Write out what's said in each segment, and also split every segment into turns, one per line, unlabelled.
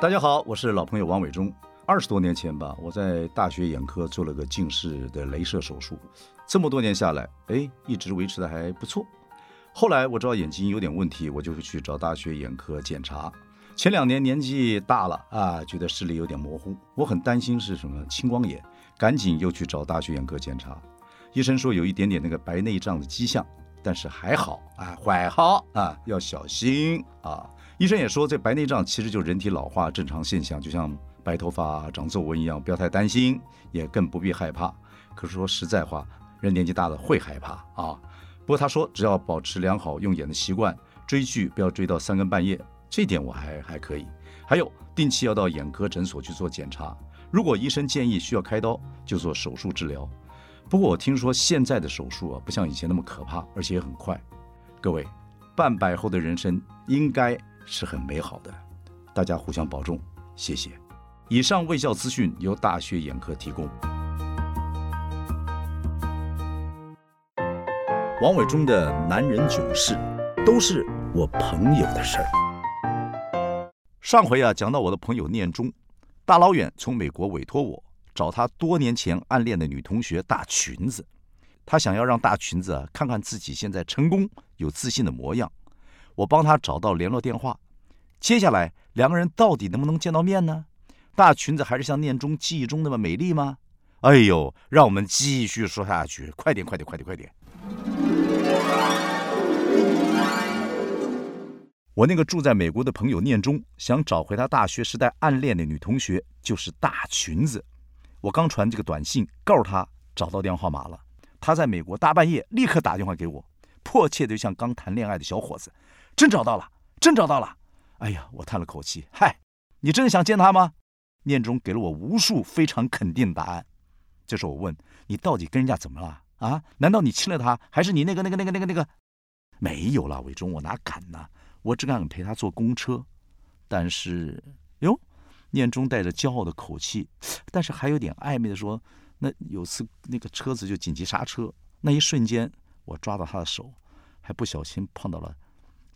大家好，我是老朋友王伟忠。二十多年前吧，我在大学眼科做了个近视的镭射手术，这么多年下来，哎，一直维持的还不错。后来我知道眼睛有点问题，我就会去找大学眼科检查。前两年年纪大了啊，觉得视力有点模糊，我很担心是什么青光眼，赶紧又去找大学眼科检查。医生说有一点点那个白内障的迹象，但是还好啊，还好啊，要小心啊。医生也说这白内障其实就是人体老化正常现象，就像白头发、长皱纹一样，不要太担心，也更不必害怕。可是说实在话，人年纪大了会害怕啊。不过他说只要保持良好用眼的习惯，追剧不要追到三更半夜。这点我还还可以，还有定期要到眼科诊所去做检查。如果医生建议需要开刀，就做手术治疗。不过我听说现在的手术啊，不像以前那么可怕，而且也很快。各位，半百后的人生应该是很美好的，大家互相保重，谢谢。以上卫教资讯由大学眼科提供。王伟忠的男人囧事，都是我朋友的事儿。上回啊，讲到我的朋友念中，大老远从美国委托我找他多年前暗恋的女同学大裙子，他想要让大裙子啊看看自己现在成功有自信的模样，我帮他找到联络电话。接下来两个人到底能不能见到面呢？大裙子还是像念中记忆中那么美丽吗？哎呦，让我们继续说下去，快点，快点，快点，快点！我那个住在美国的朋友念中，想找回他大学时代暗恋的女同学，就是大裙子。我刚传这个短信告诉他找到电话号码了，他在美国大半夜立刻打电话给我，迫切的像刚谈恋爱的小伙子，真找到了，真找到了。哎呀，我叹了口气，嗨，你真的想见他吗？念中给了我无数非常肯定的答案。这时候我问你到底跟人家怎么了啊？难道你亲了他，还是你那个那个那个那个那个？没有了，伟忠，我哪敢呢？我只敢陪他坐公车，但是哟，念中带着骄傲的口气，但是还有点暧昧的说：“那有次那个车子就紧急刹车，那一瞬间我抓到他的手，还不小心碰到了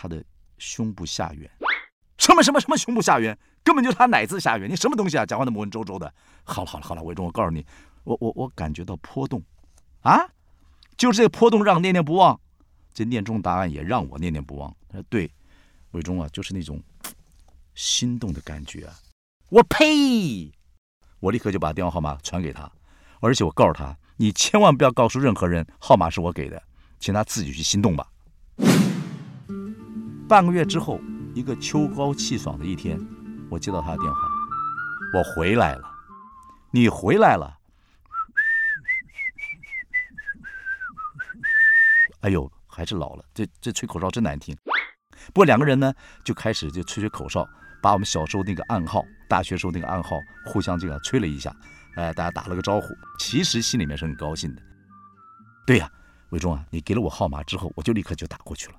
他的胸部下缘。什么什么什么胸部下缘，根本就是他奶子下缘。你什么东西啊？讲话那么文绉绉的。好了好了好了，伟忠，我告诉你，我我我感觉到波动，啊，就是这个波动让念念不忘。这念中答案也让我念念不忘。他说对。”伟忠啊，就是那种心动的感觉啊！我呸！我立刻就把电话号码传给他，而且我告诉他，你千万不要告诉任何人号码是我给的，请他自己去心动吧。半个月之后，一个秋高气爽的一天，我接到他的电话，我回来了，你回来了。哎呦，还是老了，这这吹口哨真难听。不过两个人呢，就开始就吹吹口哨，把我们小时候那个暗号，大学时候那个暗号，互相这个吹了一下，哎，大家打了个招呼，其实心里面是很高兴的。对呀，伟忠啊，你给了我号码之后，我就立刻就打过去了。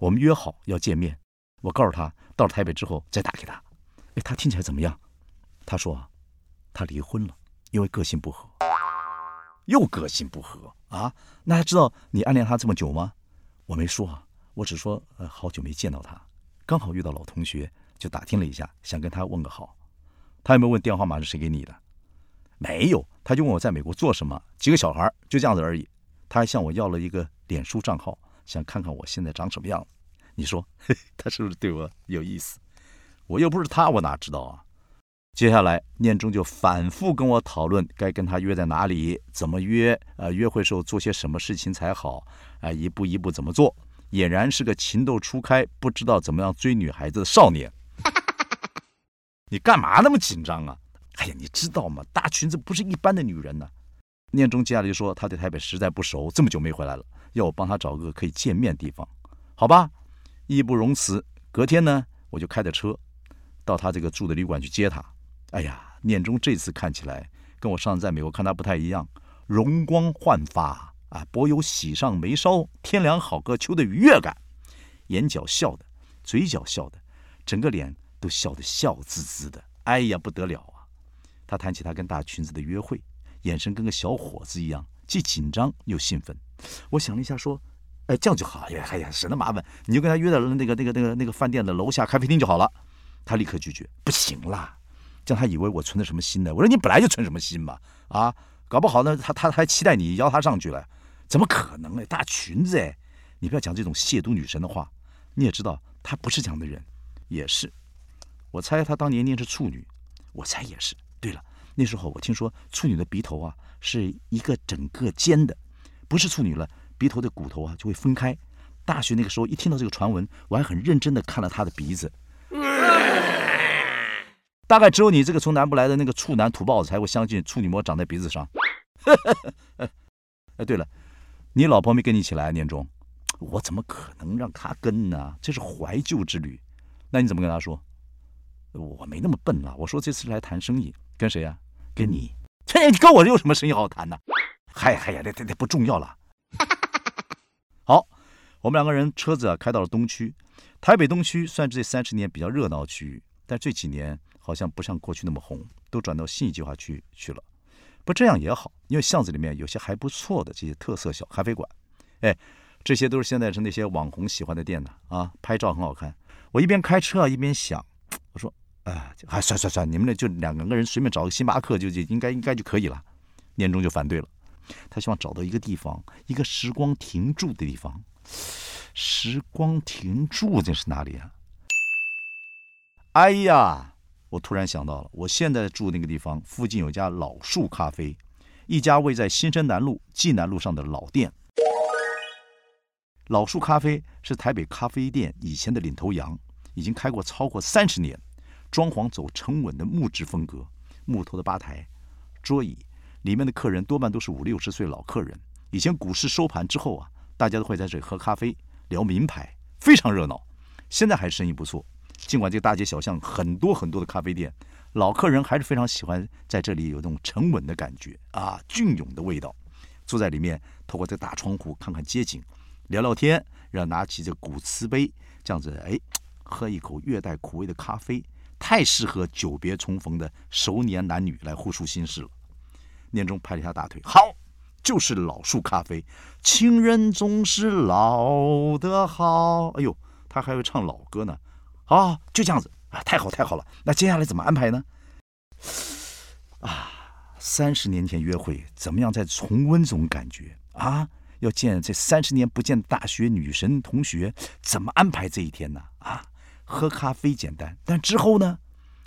我们约好要见面，我告诉他到了台北之后再打给他。哎，他听起来怎么样？他说啊，他离婚了，因为个性不合。又个性不合啊？那他知道你暗恋他这么久吗？我没说啊。我只说，呃，好久没见到他，刚好遇到老同学，就打听了一下，想跟他问个好。他有没有问电话号码是谁给你的？没有，他就问我在美国做什么，几个小孩，就这样子而已。他还向我要了一个脸书账号，想看看我现在长什么样子。你说，他是不是对我有意思？我又不是他，我哪知道啊？接下来，念中就反复跟我讨论该跟他约在哪里，怎么约，呃，约会时候做些什么事情才好，啊，一步一步怎么做。俨然是个情窦初开、不知道怎么样追女孩子的少年。你干嘛那么紧张啊？哎呀，你知道吗？大裙子不是一般的女人呢。念中接下来就说他对台北实在不熟，这么久没回来了，要我帮他找个可以见面的地方。好吧，义不容辞。隔天呢，我就开着车到他这个住的旅馆去接他。哎呀，念中这次看起来跟我上次在美国看他不太一样，容光焕发。啊，颇有喜上眉梢，天凉好个秋的愉悦感，眼角笑的，嘴角笑的，整个脸都笑得笑滋滋的。哎呀，不得了啊！他谈起他跟大裙子的约会，眼神跟个小伙子一样，既紧张又兴奋。我想了一下，说：“哎，这样就好。哎呀，哎呀，省得麻烦，你就跟他约在那个、那个、那个、那个饭店的楼下咖啡厅就好了。”他立刻拒绝，不行啦，这样他以为我存的什么心呢？我说你本来就存什么心嘛，啊，搞不好呢，他他还期待你邀他上去了，怎么可能呢？大裙子哎，你不要讲这种亵渎女神的话。你也知道他不是这样的人，也是。我猜他当年念是处女，我猜也是。对了，那时候我听说处女的鼻头啊是一个整个尖的，不是处女了，鼻头的骨头啊就会分开。大学那个时候一听到这个传闻，我还很认真的看了他的鼻子。大概只有你这个从南部来的那个处男土包子才会相信处女膜长在鼻子上。哎，对了，你老婆没跟你一起来年终？我怎么可能让她跟呢？这是怀旧之旅。那你怎么跟她说？我没那么笨啊！我说这次来谈生意，跟谁呀？跟你。切，你跟我有什么生意好谈呢？嗨嗨呀，这这这不重要了。好，我们两个人车子啊开到了东区，台北东区算是这三十年比较热闹区域，但这几年好像不像过去那么红，都转到信义计划区去了。不这样也好，因为巷子里面有些还不错的这些特色小咖啡馆，哎，这些都是现在是那些网红喜欢的店呢啊，拍照很好看。我一边开车啊一边想，我说。哎，还算算算，你们那就两个人随便找个星巴克就就应该应该就可以了。年终就反对了，他希望找到一个地方，一个时光停住的地方。时光停住这是哪里啊？哎呀，我突然想到了，我现在住那个地方附近有家老树咖啡，一家位在新生南路济南路上的老店。老树咖啡是台北咖啡店以前的领头羊，已经开过超过三十年。装潢走沉稳的木质风格，木头的吧台、桌椅，里面的客人多半都是五六十岁老客人。以前股市收盘之后啊，大家都会在这里喝咖啡、聊名牌，非常热闹。现在还是生意不错，尽管这大街小巷很多很多的咖啡店，老客人还是非常喜欢在这里有那种沉稳的感觉啊，隽永的味道。坐在里面，透过这大窗户看看街景，聊聊天，然后拿起这古瓷杯，这样子哎，喝一口略带苦味的咖啡。太适合久别重逢的熟年男女来互诉心事了。念中拍了一下大腿，好，就是老树咖啡。情人总是老的好。哎呦，他还会唱老歌呢。好，就这样子啊，太好太好了。那接下来怎么安排呢？啊，三十年前约会，怎么样再重温这种感觉啊？要见这三十年不见的大学女神同学，怎么安排这一天呢？啊？喝咖啡简单，但之后呢？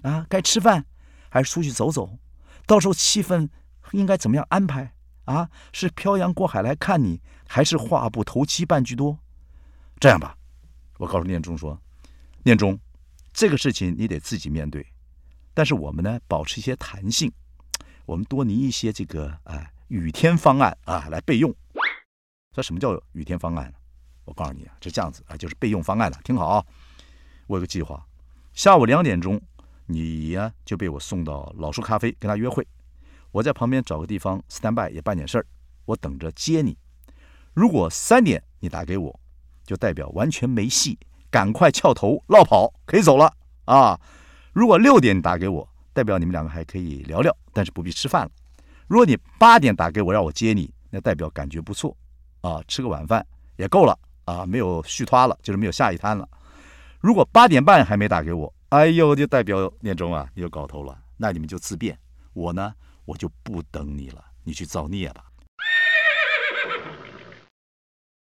啊，该吃饭还是出去走走？到时候气氛应该怎么样安排？啊，是漂洋过海来看你，还是话不投机半句多？这样吧，我告诉念中说，念中，这个事情你得自己面对，但是我们呢，保持一些弹性，我们多拟一些这个啊雨天方案啊来备用。这什么叫雨天方案呢？我告诉你啊，是这样子啊，就是备用方案了，听好啊。我有个计划，下午两点钟，你呀就被我送到老树咖啡跟他约会。我在旁边找个地方 stand by 也办点事儿，我等着接你。如果三点你打给我，就代表完全没戏，赶快翘头落跑，可以走了啊。如果六点你打给我，代表你们两个还可以聊聊，但是不必吃饭了。如果你八点打给我让我接你，那代表感觉不错啊，吃个晚饭也够了啊，没有续拖了，就是没有下一摊了。如果八点半还没打给我，哎呦，就代表念中啊，你有搞头了。那你们就自便，我呢，我就不等你了，你去造孽吧。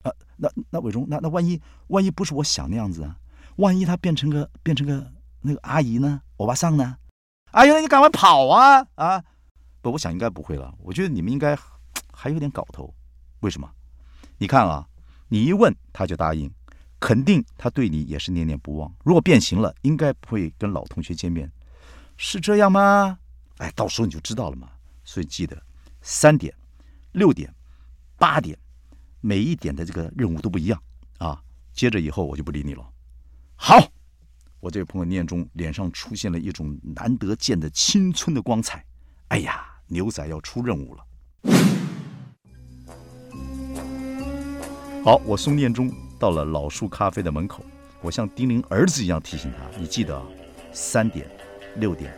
啊，那那伟忠，那那万一万一不是我想那样子啊？万一他变成个变成个那个阿姨呢？欧巴桑呢？哎呀，那你赶快跑啊啊！不，我想应该不会了。我觉得你们应该还有点搞头。为什么？你看啊，你一问他就答应。肯定他对你也是念念不忘。如果变形了，应该不会跟老同学见面，是这样吗？哎，到时候你就知道了嘛。所以记得，三点、六点、八点，每一点的这个任务都不一样啊。接着以后我就不理你了。好，我这位朋友念中脸上出现了一种难得见的青春的光彩。哎呀，牛仔要出任务了。好，我送念中。到了老树咖啡的门口，我像叮咛儿子一样提醒他：“你记得，三点、六点、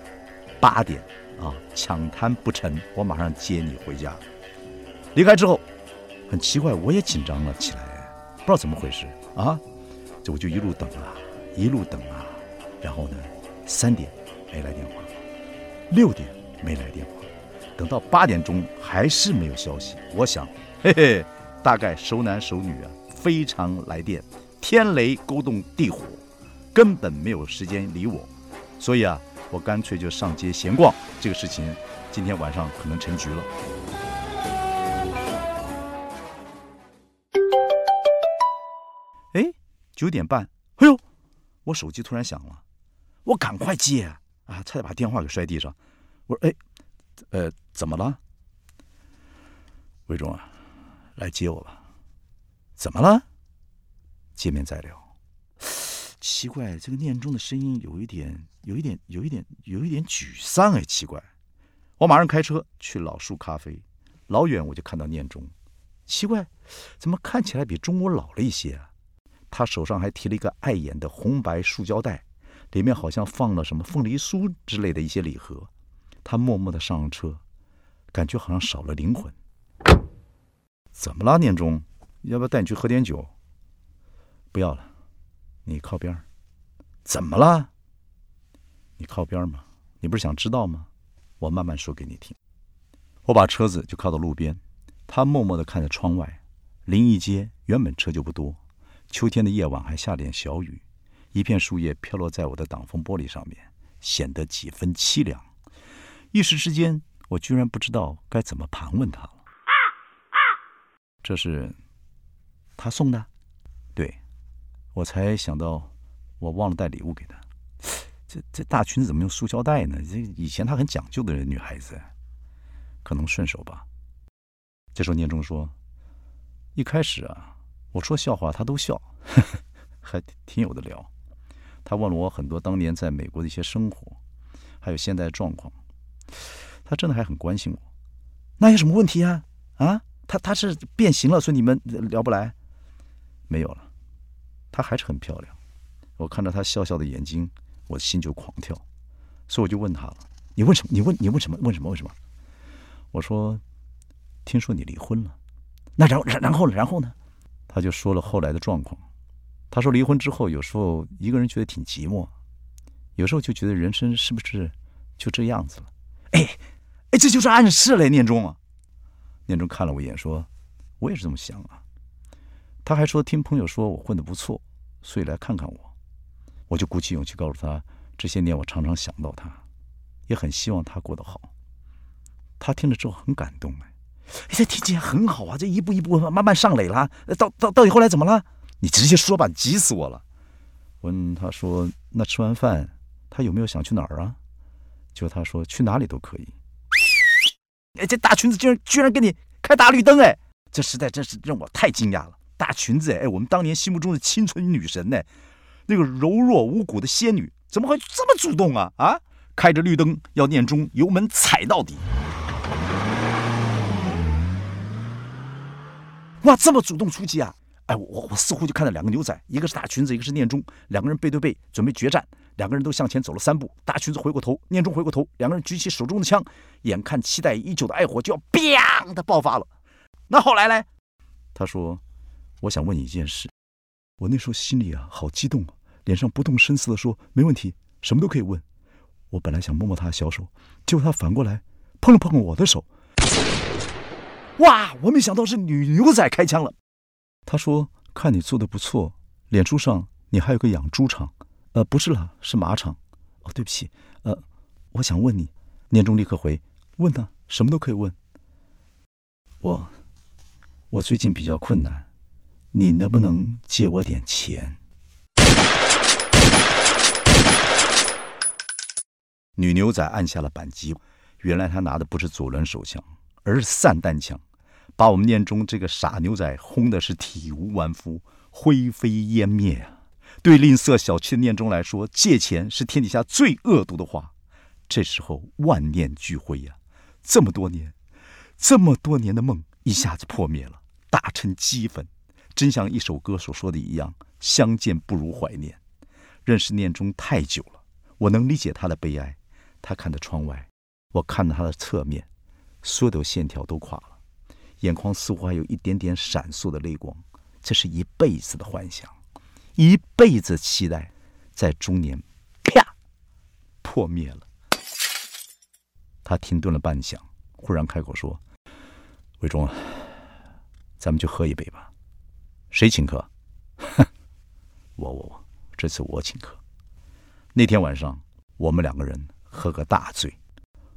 八点啊，抢滩不成，我马上接你回家。”离开之后，很奇怪，我也紧张了起来，不知道怎么回事啊。这我就一路等啊，一路等啊，然后呢，三点没来电话，六点没来电话，等到八点钟还是没有消息。我想，嘿嘿，大概熟男熟女啊，非常来电，天雷勾动地火，根本没有时间理我。所以啊，我干脆就上街闲逛。这个事情今天晚上可能成局了。哎，九点半，哎呦，我手机突然响了，我赶快接啊，差点把电话给摔地上。我说：“哎，呃，怎么了？魏忠啊，来接我吧。怎么了？见面再聊。奇怪，这个念中的声音有一点，有一点，有一点，有一点沮丧。哎，奇怪。我马上开车去老树咖啡，老远我就看到念中，奇怪，怎么看起来比中午老了一些啊？他手上还提了一个碍眼的红白塑胶袋，里面好像放了什么凤梨酥之类的一些礼盒。他默默的上了车，感觉好像少了灵魂。怎么了，念中？要不要带你去喝点酒？不要了，你靠边儿。怎么了？你靠边吗？你不是想知道吗？我慢慢说给你听。我把车子就靠到路边，他默默的看着窗外。临沂街原本车就不多。秋天的夜晚还下点小雨，一片树叶飘落在我的挡风玻璃上面，显得几分凄凉。一时之间，我居然不知道该怎么盘问他了。这是他送的，我才想到我忘了带礼物给他。这这大裙子怎么用塑胶袋呢？这以前她很讲究的人女孩子，可能顺手吧。这时候念中说：“一开始啊。”我说笑话，他都笑，还挺有的聊。他问了我很多当年在美国的一些生活，还有现在的状况。他真的还很关心我。那有什么问题啊？啊，他他是变形了，所以你们聊不来？没有了，她还是很漂亮。我看着她笑笑的眼睛，我的心就狂跳。所以我就问她了：“你问什么？你问你问什么？问什么？为什么？”我说：“听说你离婚了。那然然然后呢？然后呢？”他就说了后来的状况。他说离婚之后，有时候一个人觉得挺寂寞，有时候就觉得人生是不是就这样子了？哎，哎，这就是暗示了。念中啊，念中看了我一眼，说：“我也是这么想啊。”他还说听朋友说我混得不错，所以来看看我。我就鼓起勇气告诉他，这些年我常常想到他，也很希望他过得好。他听了之后很感动哎。这听起来很好啊！这一步一步慢慢上垒了，到到到底后来怎么了？你直接说吧，急死我了。问他说：“那吃完饭，他有没有想去哪儿啊？”就他说：“去哪里都可以。”哎，这大裙子居然居然给你开大绿灯哎！这实在真是让我太惊讶了。大裙子哎，我们当年心目中的清纯女神呢，那个柔弱无骨的仙女，怎么会这么主动啊？啊，开着绿灯要念中，油门踩到底。哇，这么主动出击啊！哎，我我似乎就看到两个牛仔，一个是大裙子，一个是念中，两个人背对背准备决战。两个人都向前走了三步，大裙子回过头，念中回过头，两个人举起手中的枪，眼看期待已久的爱火就要“ biang 的爆发了。那后来呢？他说：“我想问你一件事。”我那时候心里啊好激动啊，脸上不动声色的说：“没问题，什么都可以问。”我本来想摸摸他的小手，结果他反过来碰了碰我的手。哇！我没想到是女牛仔开枪了。他说：“看你做的不错，脸书上你还有个养猪场，呃，不是了，是马场。哦，对不起，呃，我想问你。”年中立刻回：“问他，什么都可以问。”我，我最近比较困难，你能不能借我点钱？女牛仔按下了扳机，原来她拿的不是左轮手枪。而是散弹枪，把我们念中这个傻牛仔轰的是体无完肤、灰飞烟灭啊！对吝啬小气的念中来说，借钱是天底下最恶毒的话。这时候万念俱灰呀！这么多年，这么多年的梦一下子破灭了，打成齑粉。真像一首歌所说的一样：“相见不如怀念。”认识念中太久了，我能理解他的悲哀。他看着窗外，我看着他的侧面。所有的线条都垮了，眼眶似乎还有一点点闪烁的泪光。这是一辈子的幻想，一辈子期待，在中年，啪，破灭了。他停顿了半晌，忽然开口说：“伟忠，咱们就喝一杯吧。谁请客？我我我，这次我请客。那天晚上，我们两个人喝个大醉。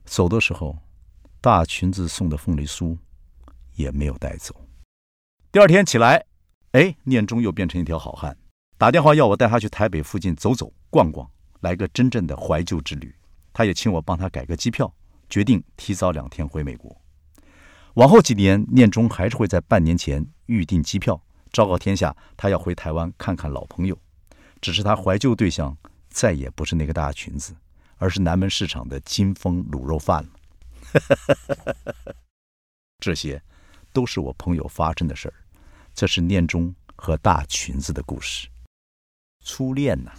走的时候，大裙子送的凤梨酥也没有带走。第二天起来，哎，念中又变成一条好汉，打电话要我带他去台北附近走走逛逛，来个真正的怀旧之旅。他也请我帮他改个机票。”决定提早两天回美国。往后几年，念中还是会在半年前预订机票，昭告天下，他要回台湾看看老朋友。只是他怀旧对象再也不是那个大裙子，而是南门市场的金丰卤肉饭了。这些都是我朋友发生的事儿。这是念中和大裙子的故事。初恋呐。